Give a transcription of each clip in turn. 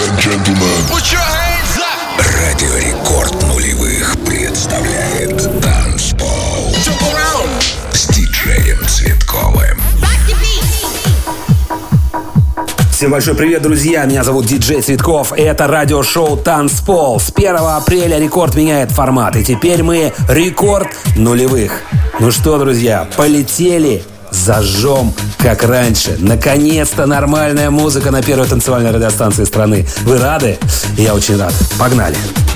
and gentlemen. Put your hands up. Радио Рекорд нулевых представляет Танцпол с диджеем Цветковым. Всем большой привет, друзья! Меня зовут Диджей Цветков. Это радиошоу Танцпол. С 1 апреля рекорд меняет формат. И теперь мы рекорд нулевых. Ну что, друзья, полетели зажжем, как раньше. Наконец-то нормальная музыка на первой танцевальной радиостанции страны. Вы рады? Я очень рад. Погнали! Рекорд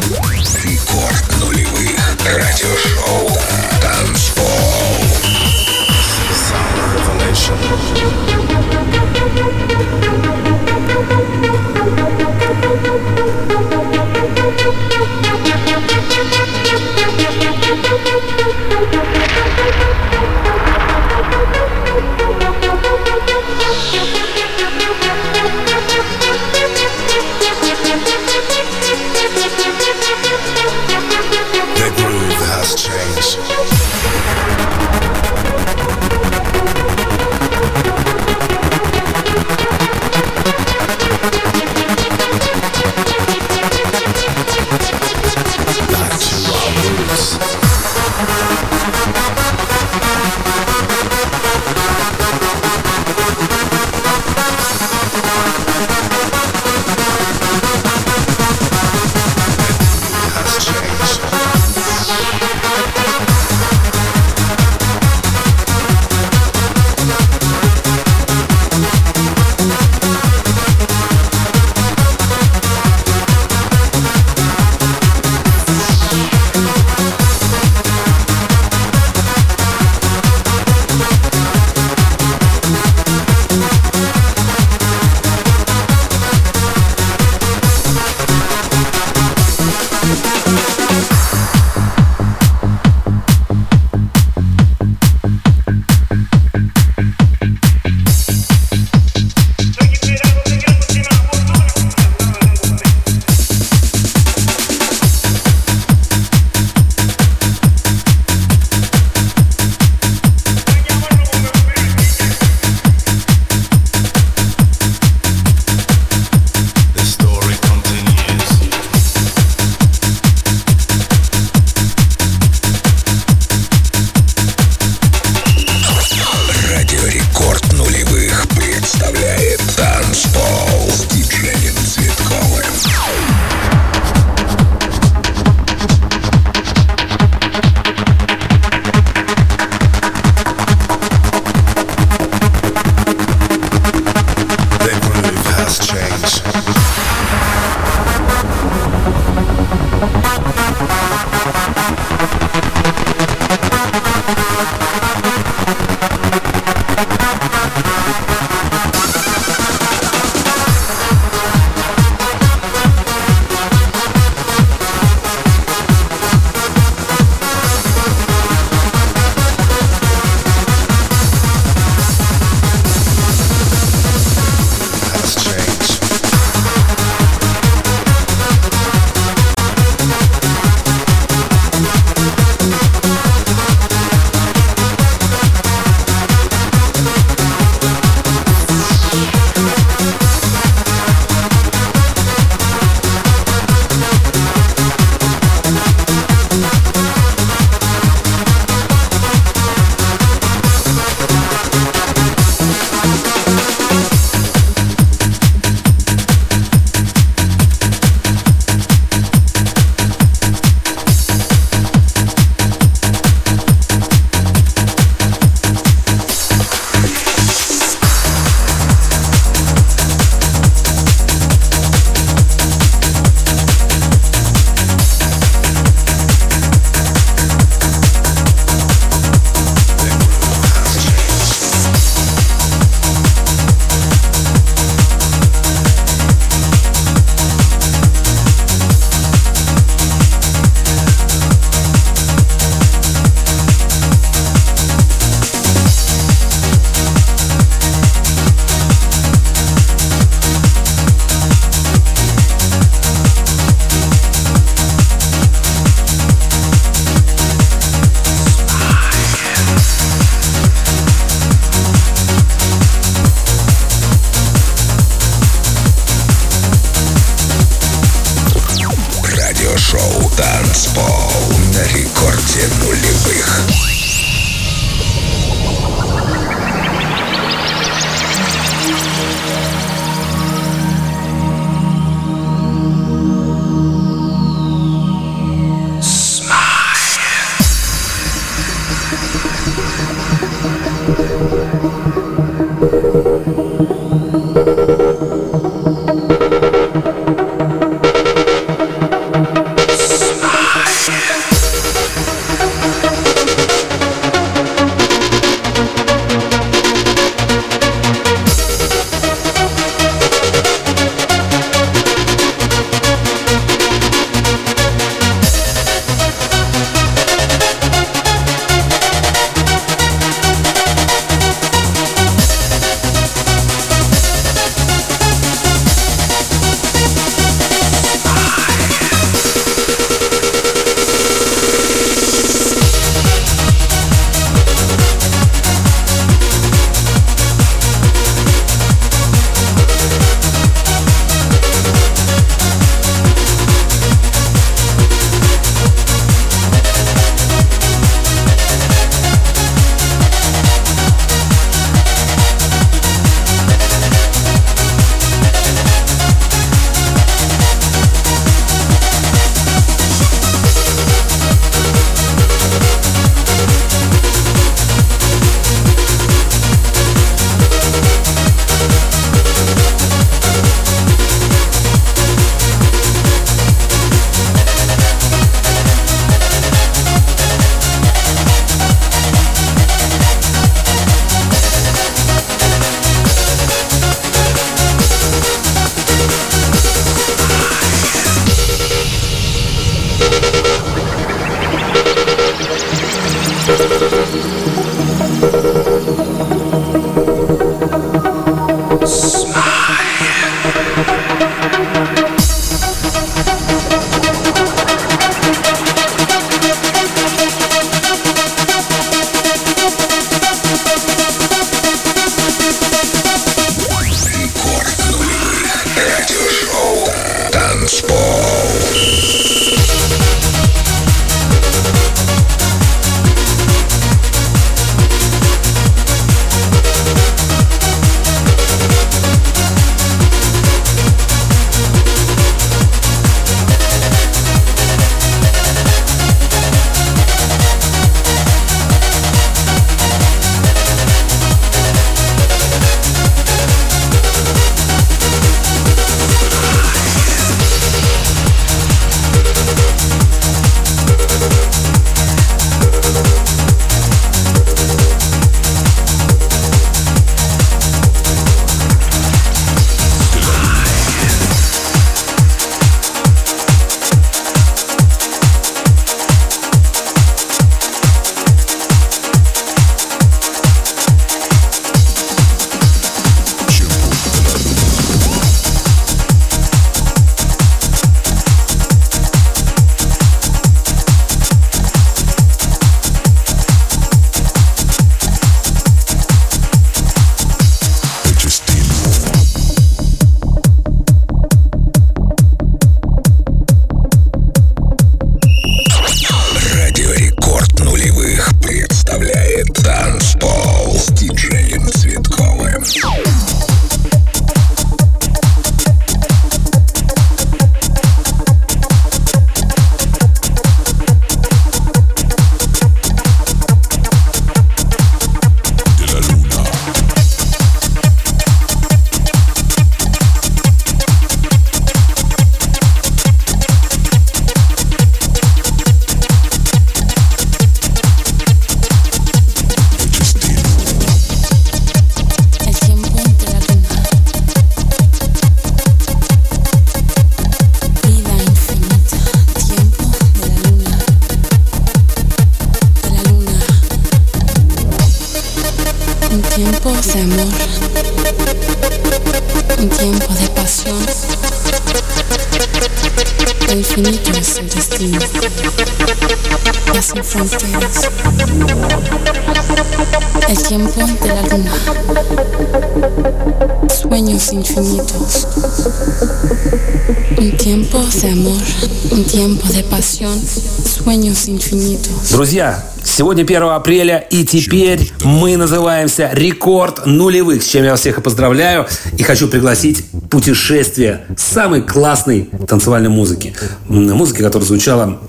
Друзья, Сегодня 1 апреля, и теперь мы называемся «Рекорд нулевых», с чем я всех и поздравляю. И хочу пригласить путешествие самой классной танцевальной музыки. Музыки, которая звучала,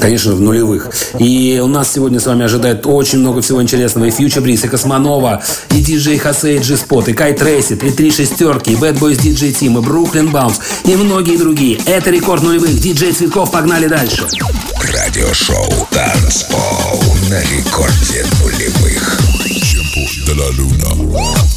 конечно, в нулевых. И у нас сегодня с вами ожидает очень много всего интересного. И Future Breeze, и Kosmonova, и диджей Jose, и G-Spot, и Kai Tracid, и Три Шестерки, и Bad Boys DJ Team, и Brooklyn Bounce, и многие другие. Это «Рекорд нулевых». Диджей Цветков, погнали дальше. Радиошоу «Танцпол» на рекорде нулевых. Tiempo de la luna.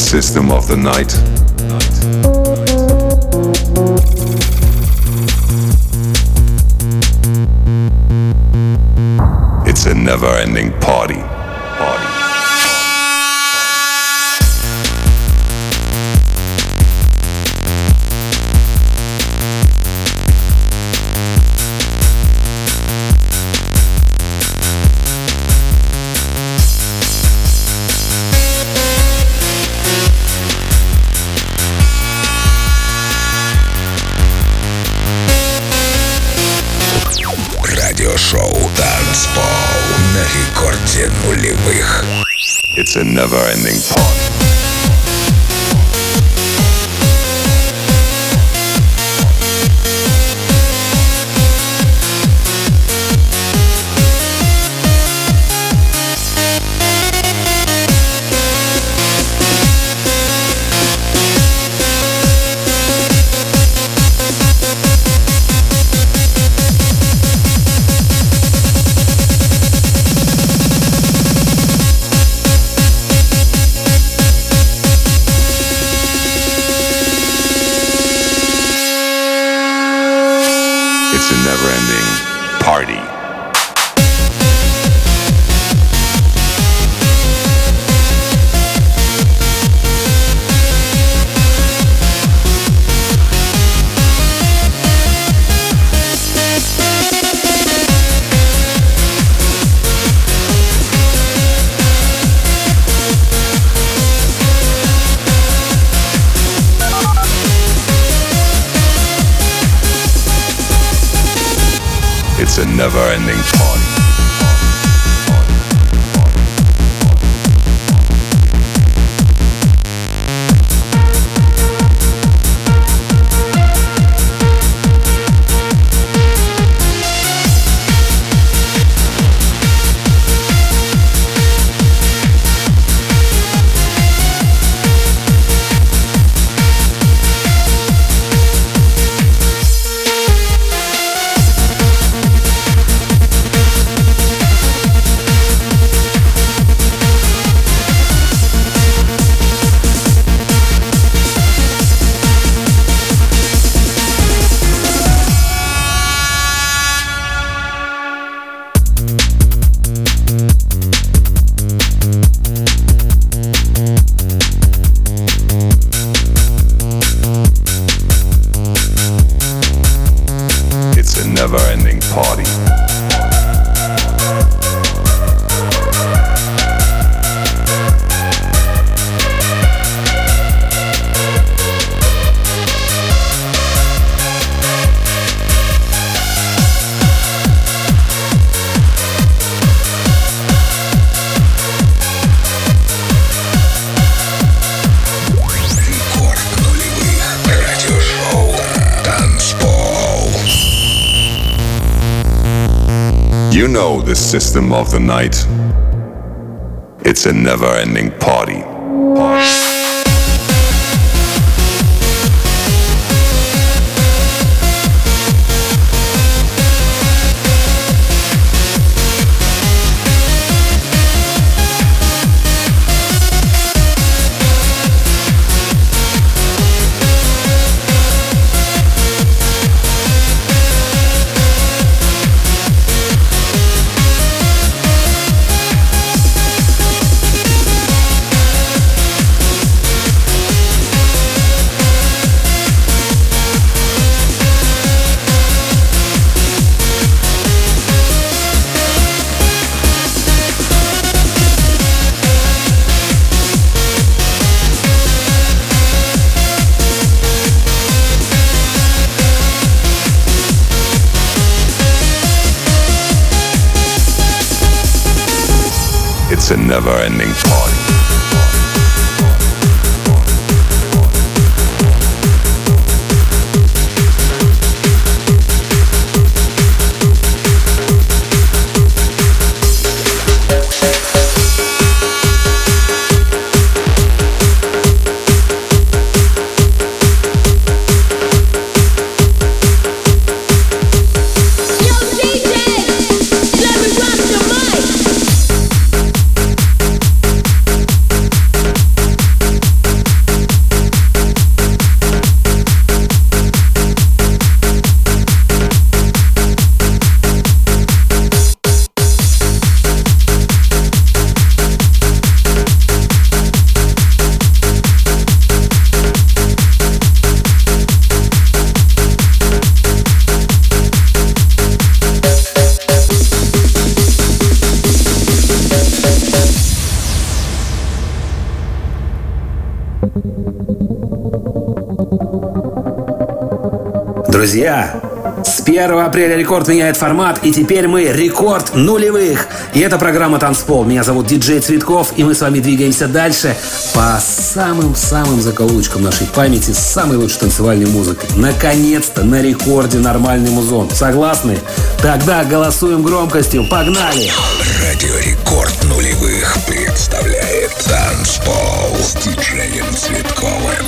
System of the night. It's a never ending never-ending party. system of the night. It's a never ending party. С 1 апреля рекорд меняет формат, и теперь мы рекорд нулевых. И это программа «Танцпол». Меня зовут Диджей Цветков, и мы с вами двигаемся дальше по самым-самым закоулочкам нашей памяти с самой лучшей танцевальной музыкой. Наконец-то на рекорде нормальный музон. Согласны? Тогда голосуем громкостью. Погнали! Радио Рекорд нулевых представляет «Танцпол» с диджеем Цветковым.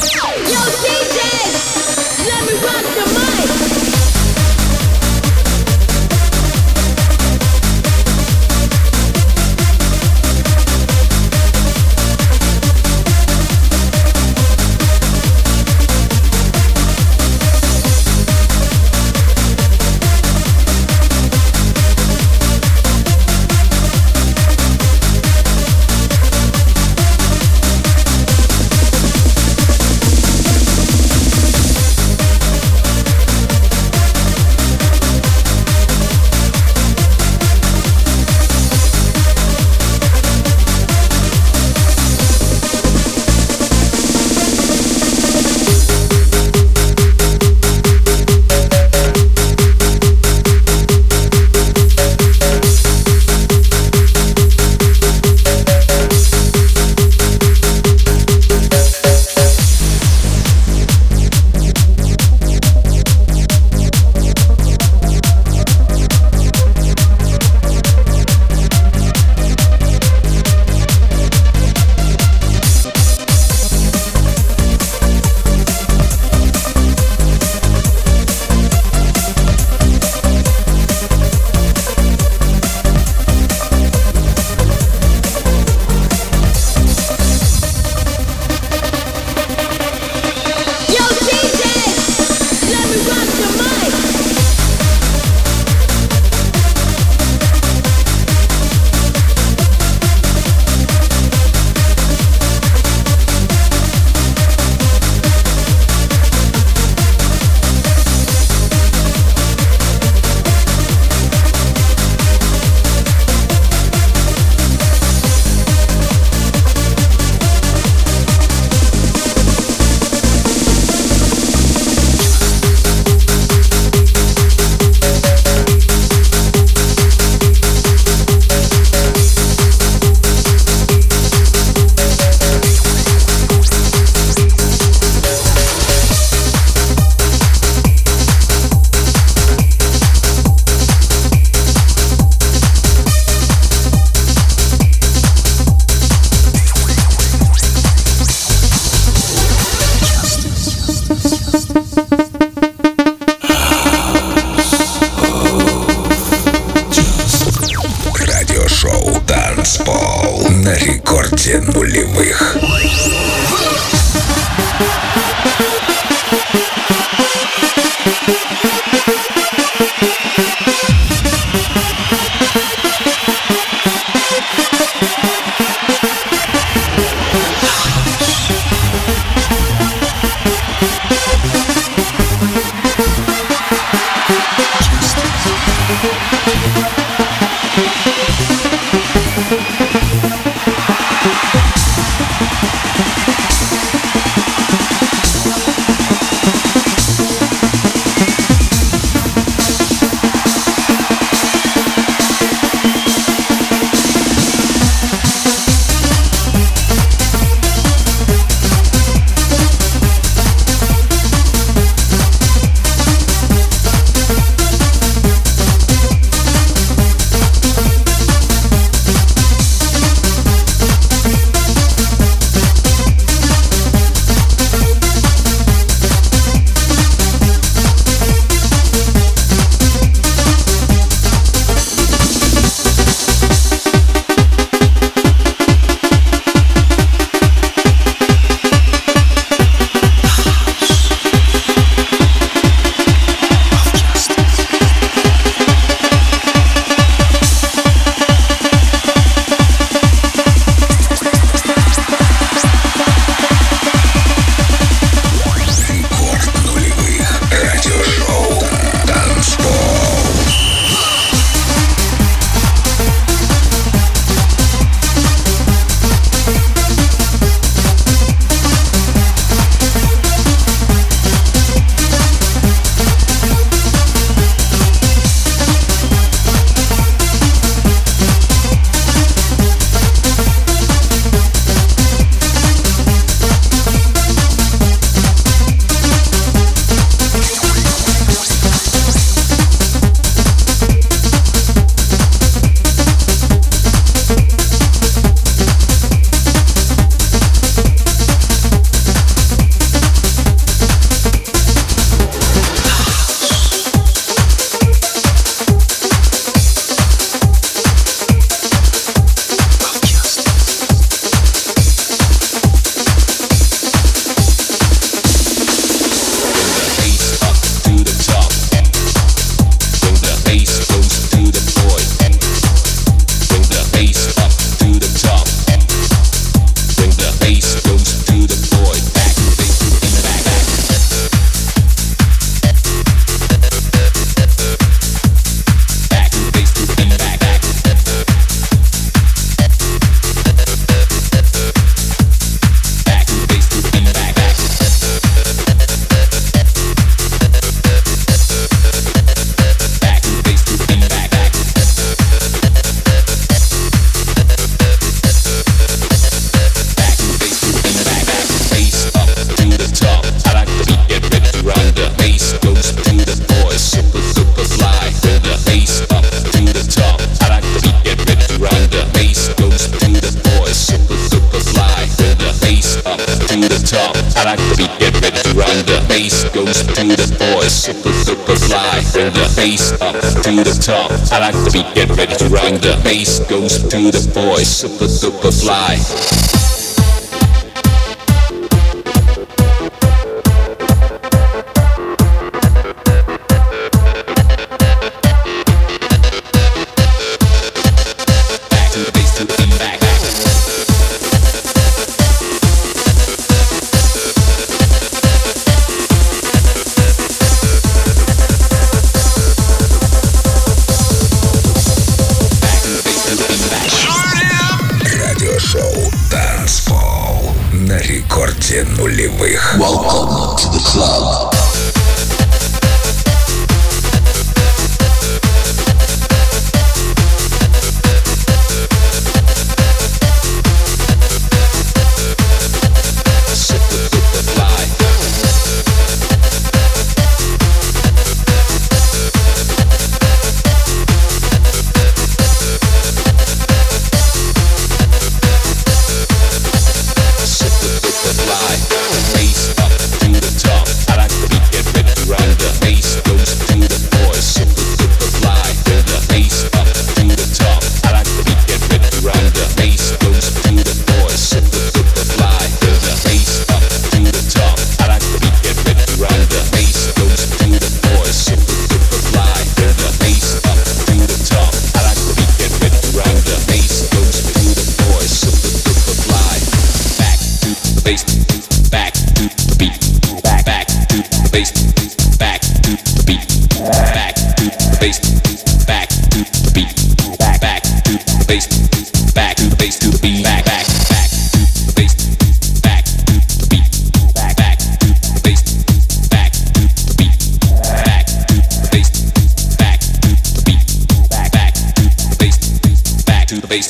the top. I like to be to run the bass goes to the voice. Super, super fly from the bass up to the top. I like to be get ready to run the bass goes to the voice. Super, super fly.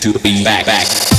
Танцпол на рекорде нулевых.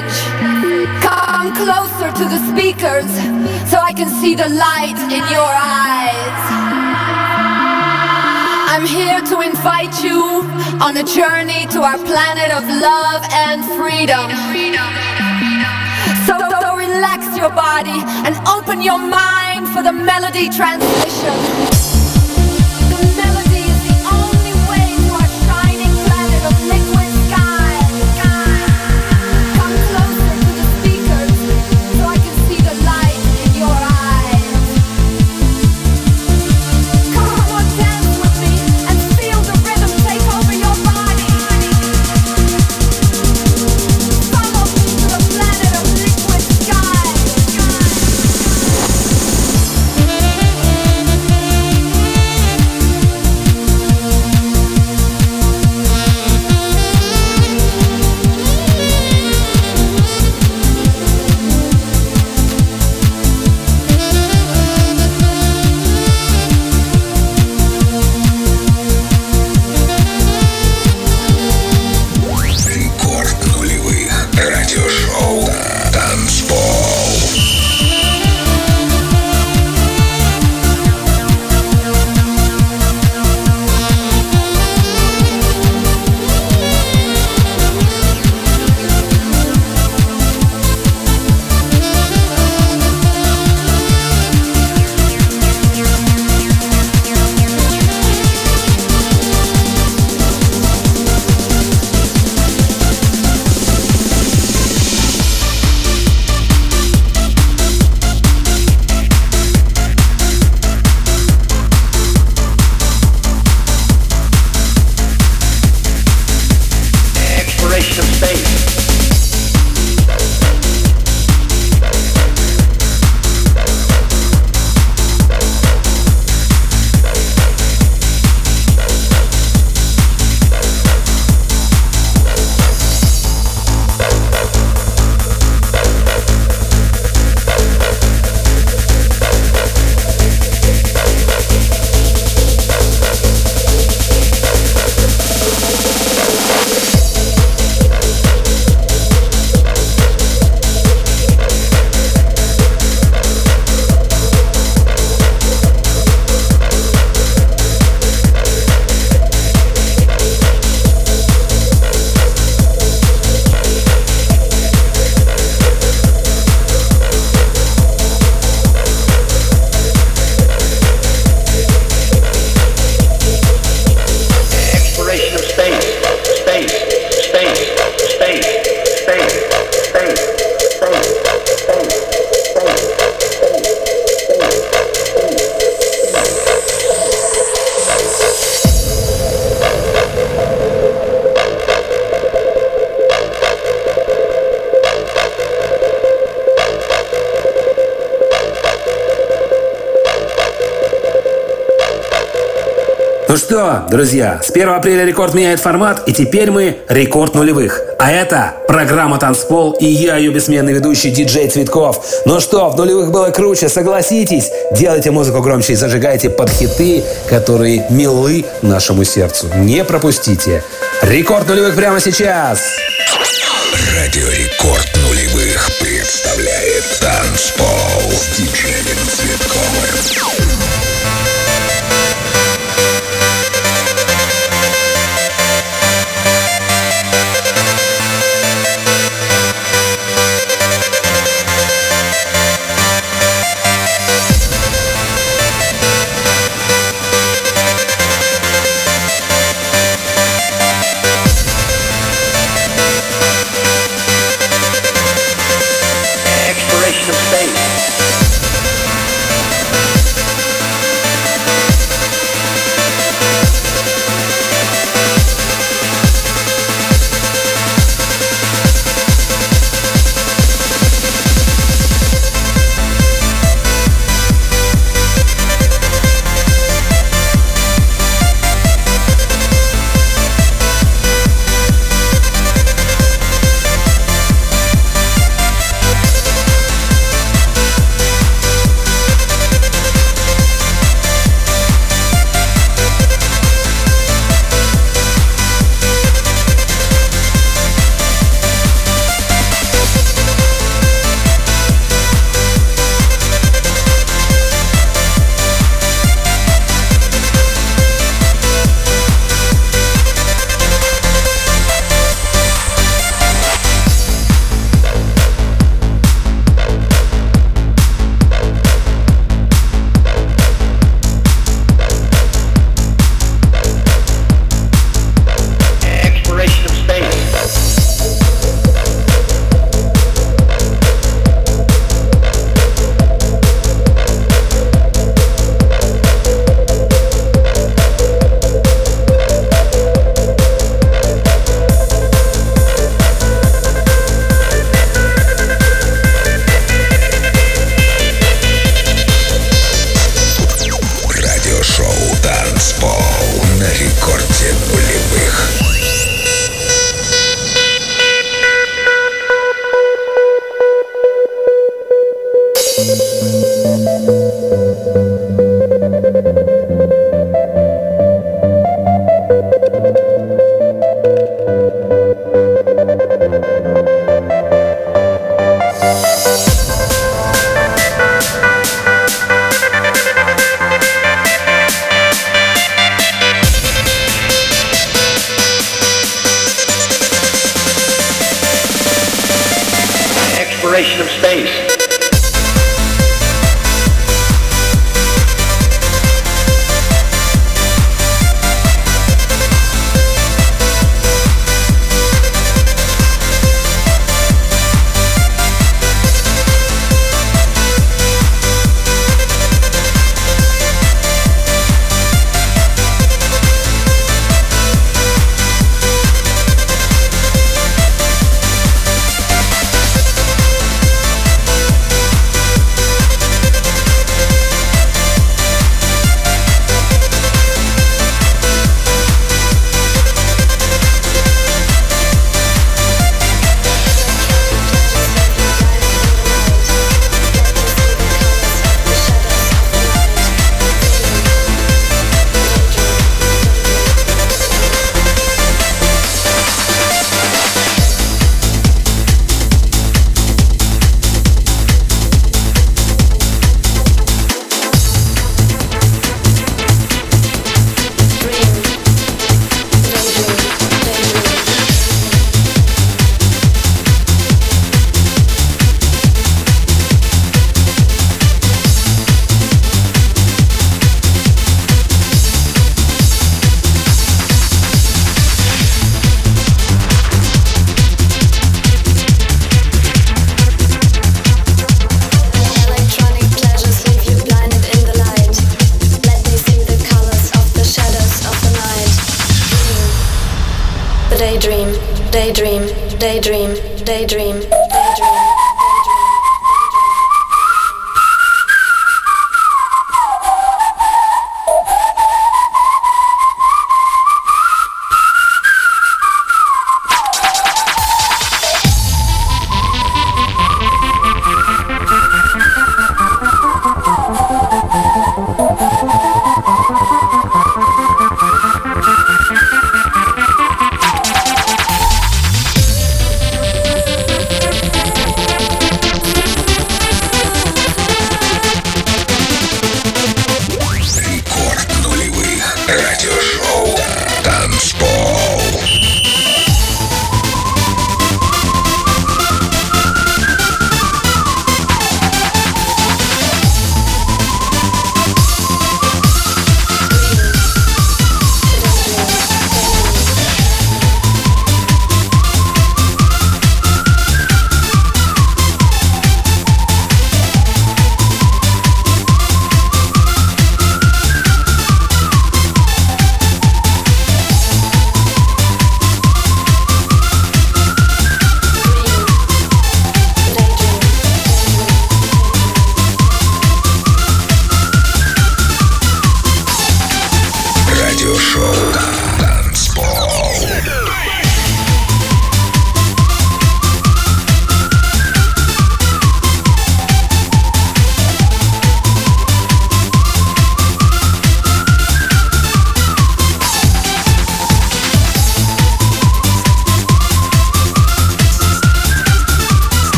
Message. Come closer to the speakers so I can see the light in your eyes. I'm here to invite you on a journey to our planet of love and freedom. So, so relax your body and open your mind for the melody transmission. что, друзья, с 1 апреля рекорд меняет формат, и теперь мы рекорд нулевых. А это программа «Танцпол» и я, ее бессменный ведущий диджей Цветков. Ну что, в нулевых было круче, согласитесь? Делайте музыку громче и зажигайте под хиты, которые милы нашему сердцу. Не пропустите. Рекорд нулевых прямо сейчас. Радио Рекорд нулевых представляет «Танцпол» с диджеем Цветковым.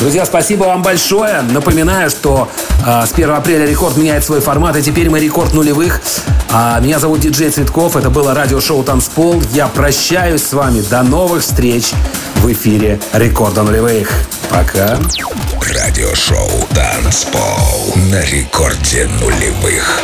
Друзья, спасибо вам большое. Напоминаю, что э, с 1 апреля рекорд меняет свой формат, и теперь мы рекорд нулевых. А, меня зовут Диджей Цветков, это было радиошоу «Танцпол». Я прощаюсь с вами. До новых встреч в эфире рекорда нулевых. Пока. Радиошоу «Танцпол» на рекорде нулевых.